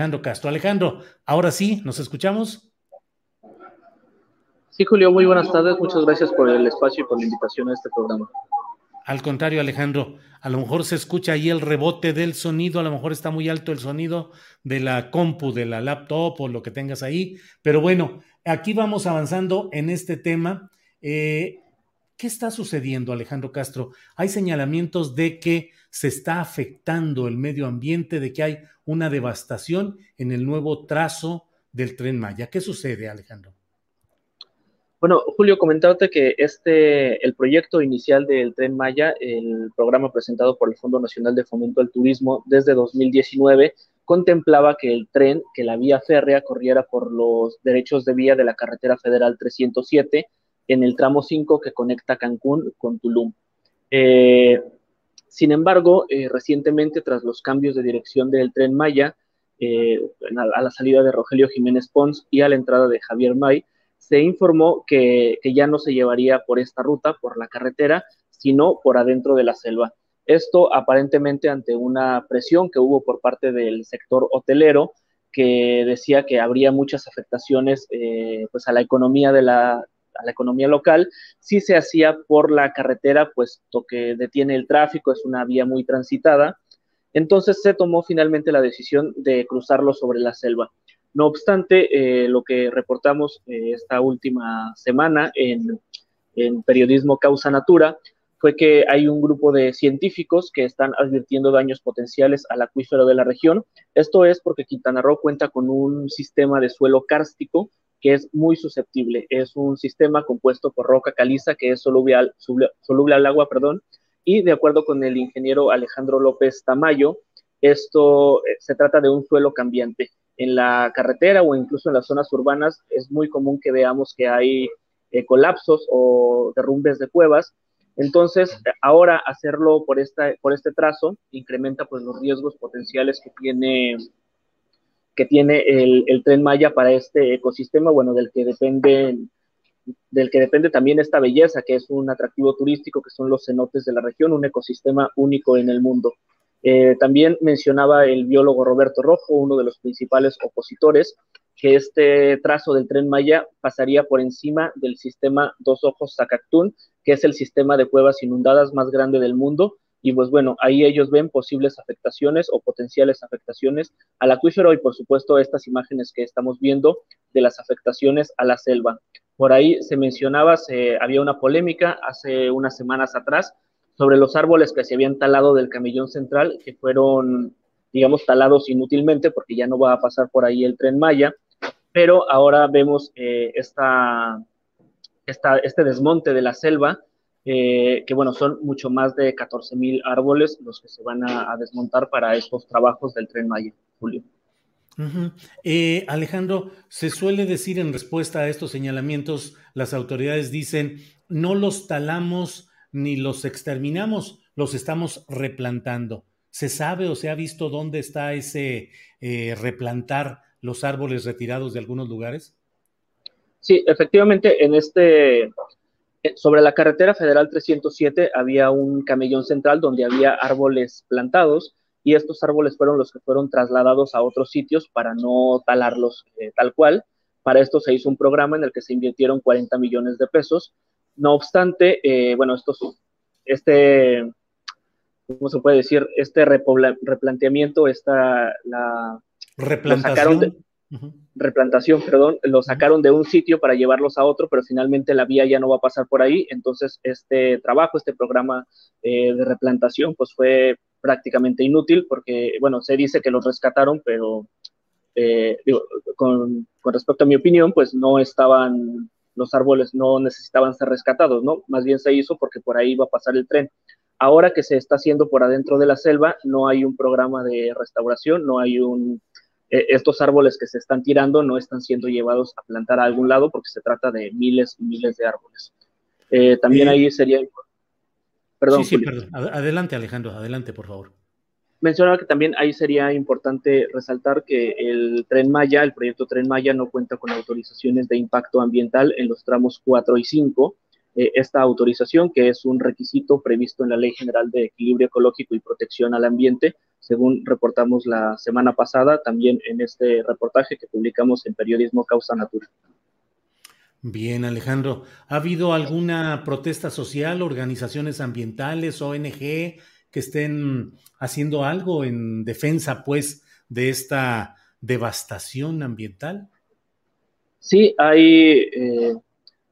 Alejandro Castro. Alejandro, ahora sí, ¿nos escuchamos? Sí, Julio, muy buenas tardes. Muchas gracias por el espacio y por la invitación a este programa. Al contrario, Alejandro, a lo mejor se escucha ahí el rebote del sonido, a lo mejor está muy alto el sonido de la compu, de la laptop o lo que tengas ahí, pero bueno, aquí vamos avanzando en este tema. Eh, ¿Qué está sucediendo, Alejandro Castro? Hay señalamientos de que se está afectando el medio ambiente, de que hay una devastación en el nuevo trazo del tren Maya. ¿Qué sucede, Alejandro? Bueno, Julio, comentarte que este, el proyecto inicial del Tren Maya, el programa presentado por el Fondo Nacional de Fomento al Turismo desde 2019, contemplaba que el tren, que la vía férrea corriera por los derechos de vía de la carretera federal 307 en el tramo 5 que conecta Cancún con Tulum. Eh, sin embargo, eh, recientemente, tras los cambios de dirección del Tren Maya, eh, a, la salida de Rogelio Jiménez Pons y a la entrada de Javier May, se informó que, ya no se llevaría por esta ruta, por la carretera, sino por adentro de la selva. Esto aparentemente ante una presión que hubo por parte del sector hotelero, que decía que habría muchas afectaciones pues a la economía de la, a la economía local si se hacía por la carretera, puesto que detiene el tráfico, es una vía muy transitada. Entonces se tomó finalmente la decisión de cruzarlo sobre la selva. No obstante, eh, lo que reportamos eh, esta última semana en, Periodismo Causa Natura fue que hay un grupo de científicos que están advirtiendo daños potenciales al acuífero de la región. Esto es porque Quintana Roo cuenta con un sistema de suelo kárstico que es muy susceptible. Es un sistema compuesto por roca caliza que es soluble al, agua, perdón, y de acuerdo con el ingeniero Alejandro López Tamayo, esto eh, se trata de un suelo cambiante en la carretera o incluso en las zonas urbanas es muy común que veamos que hay eh, colapsos o derrumbes de cuevas. Entonces, ahora hacerlo por, esta, por este trazo incrementa pues, los riesgos potenciales que tiene, que tiene el, tren Maya para este ecosistema, bueno, del que depende del que depende también esta belleza, que es un atractivo turístico, que son los cenotes de la región, un ecosistema único en el mundo. Eh, también mencionaba el biólogo Roberto Rojo, uno de los principales opositores, que este trazo del tren Maya pasaría por encima del sistema Dos Ojos Zacactún, que es el sistema de cuevas inundadas más grande del mundo. Y pues bueno, ahí ellos ven posibles afectaciones o potenciales afectaciones al acuífero y por supuesto estas imágenes que estamos viendo de las afectaciones a la selva. Por ahí se mencionaba, había una polémica hace unas semanas atrás sobre los árboles que se habían talado del camellón central, que fueron, digamos, talados inútilmente porque ya no va a pasar por ahí el tren Maya, pero ahora vemos eh, esta, este desmonte de la selva, eh, que bueno, son mucho más de 14 mil árboles los que se van a, desmontar para estos trabajos del tren Maya, Julio. Eh, Alejandro, se suele decir en respuesta a estos señalamientos, las autoridades dicen, no los talamos ni los exterminamos, los estamos replantando. ¿Se sabe o se ha visto dónde está ese eh, replantar los árboles retirados de algunos lugares? Sí, efectivamente, en este, sobre la carretera federal 307 había un camellón central donde había árboles plantados y estos árboles fueron los que fueron trasladados a otros sitios para no talarlos eh, tal cual. Para esto se hizo un programa en el que se invirtieron 40 millones de pesos no obstante, eh, bueno, esto, este, ¿cómo se puede decir? Este replanteamiento, esta, la... Replantación. Replantación, perdón, lo sacaron de un sitio para llevarlos a otro, pero finalmente la vía ya no va a pasar por ahí, entonces este trabajo, este programa eh, de replantación, pues fue prácticamente inútil porque, bueno, se dice que los rescataron, pero eh, con, con, respecto a mi opinión, pues no estaban, los árboles no necesitaban ser rescatados, ¿no? Más bien se hizo porque por ahí iba a pasar el tren. Ahora que se está haciendo por adentro de la selva, no hay un programa de restauración, no hay un eh, estos árboles que se están tirando no están siendo llevados a plantar a algún lado porque se trata de miles y miles de árboles. Eh, también ahí sería... Perdón, sí, sí, perdón. Adelante, Alejandro, adelante, por favor. Mencionaba que también ahí sería importante resaltar que el Tren Maya, el proyecto Tren Maya, no cuenta con autorizaciones de impacto ambiental en los tramos 4 y 5. Eh, esta autorización, que es un requisito previsto en la Ley General de Equilibrio Ecológico y Protección al Ambiente, según reportamos la semana pasada, también en este reportaje que publicamos en Periodismo Causa Natura. Bien, Alejandro. ¿Ha habido alguna protesta social, organizaciones ambientales, ONG, que estén haciendo algo en defensa, pues, de esta devastación ambiental? Sí, hay, eh,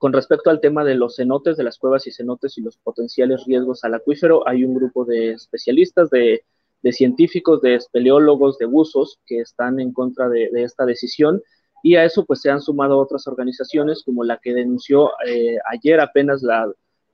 con respecto al tema de los cenotes, de las cuevas y cenotes y los potenciales riesgos al acuífero, hay un grupo de especialistas de científicos, de espeleólogos, de buzos que están en contra de, esta decisión y a eso pues se han sumado otras organizaciones como la que denunció eh, ayer apenas la,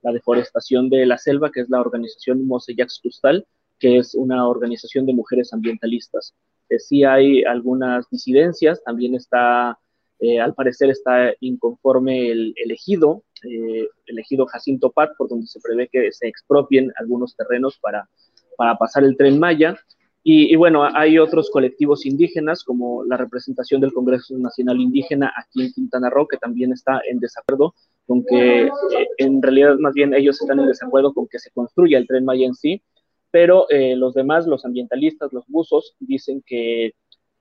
deforestación de la selva, que es la organización Moseyax Custal, que es una organización de mujeres ambientalistas. Eh, sí hay algunas disidencias, también está, eh, al parecer está inconforme el elegido, elegido Jacinto Pat, por donde se prevé que se expropien algunos terrenos para para pasar el tren Maya. Y, bueno, hay otros colectivos indígenas, como la representación del Congreso Nacional Indígena aquí en Quintana Roo, que también está en desacuerdo con que, eh, en realidad más bien ellos están en desacuerdo con que se construya el tren Maya en sí, pero eh, los demás, los ambientalistas, los buzos, dicen que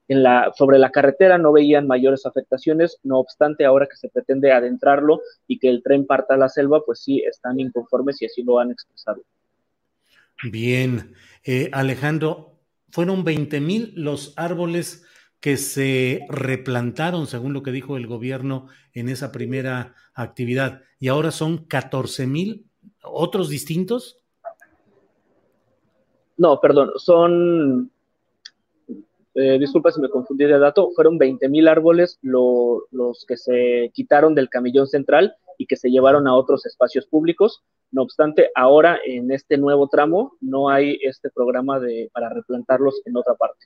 en la, sobre la carretera no veían mayores afectaciones, no obstante, ahora que se pretende adentrarlo y que el tren parta a la selva, pues sí, están inconformes y así lo han expresado. Bien, eh, Alejandro, fueron 20 mil los árboles que se replantaron, según lo que dijo el gobierno en esa primera actividad, y ahora son 14 mil, otros distintos. No, perdón, son, eh, disculpa si me confundí de dato, fueron 20 mil árboles los que se quitaron del camellón central y que se llevaron a otros espacios públicos. No obstante, ahora en este nuevo tramo no hay este programa de, para replantarlos en otra parte.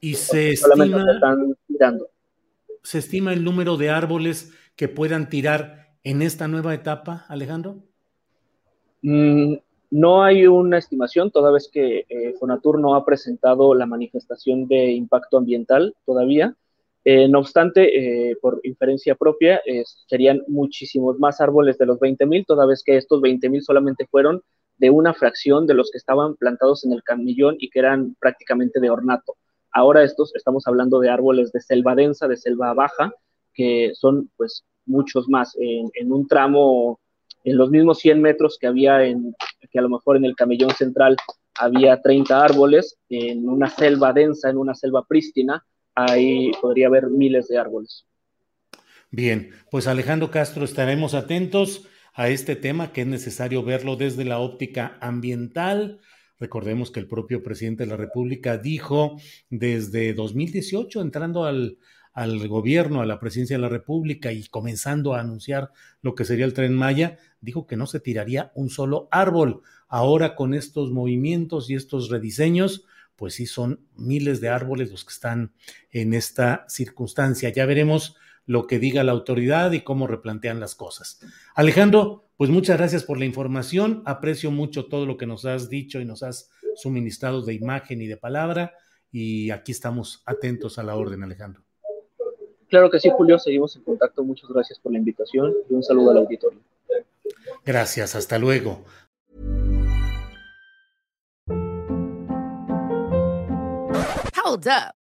Y se estima, están tirando. ¿Se estima el número de árboles que puedan tirar en esta nueva etapa, Alejandro? Mm, no hay una estimación, toda vez que eh, Fonatur no ha presentado la manifestación de impacto ambiental todavía. Eh, no obstante, eh, por inferencia propia, serían muchísimos más árboles de los 20.000, toda vez que estos 20.000 solamente fueron de una fracción de los que estaban plantados en el camillón y que eran prácticamente de ornato. Ahora estos estamos hablando de árboles de selva densa, de selva baja, que son pues muchos más. En, en un tramo, en los mismos 100 metros que había en, que a lo mejor en el camellón central había 30 árboles, en una selva densa, en una selva prístina, ahí podría haber miles de árboles. Bien, pues Alejandro Castro, estaremos atentos a este tema que es necesario verlo desde la óptica ambiental. Recordemos que el propio presidente de la República dijo desde 2018, entrando al, al gobierno, a la presidencia de la República y comenzando a anunciar lo que sería el tren Maya, dijo que no se tiraría un solo árbol. Ahora con estos movimientos y estos rediseños, pues sí son miles de árboles los que están en esta circunstancia. Ya veremos lo que diga la autoridad y cómo replantean las cosas. Alejandro, pues muchas gracias por la información. Aprecio mucho todo lo que nos has dicho y nos has suministrado de imagen y de palabra. Y aquí estamos atentos a la orden, Alejandro. Claro que sí, Julio. Seguimos en contacto. Muchas gracias por la invitación y un saludo al auditorio. Gracias. Hasta luego. Hold up.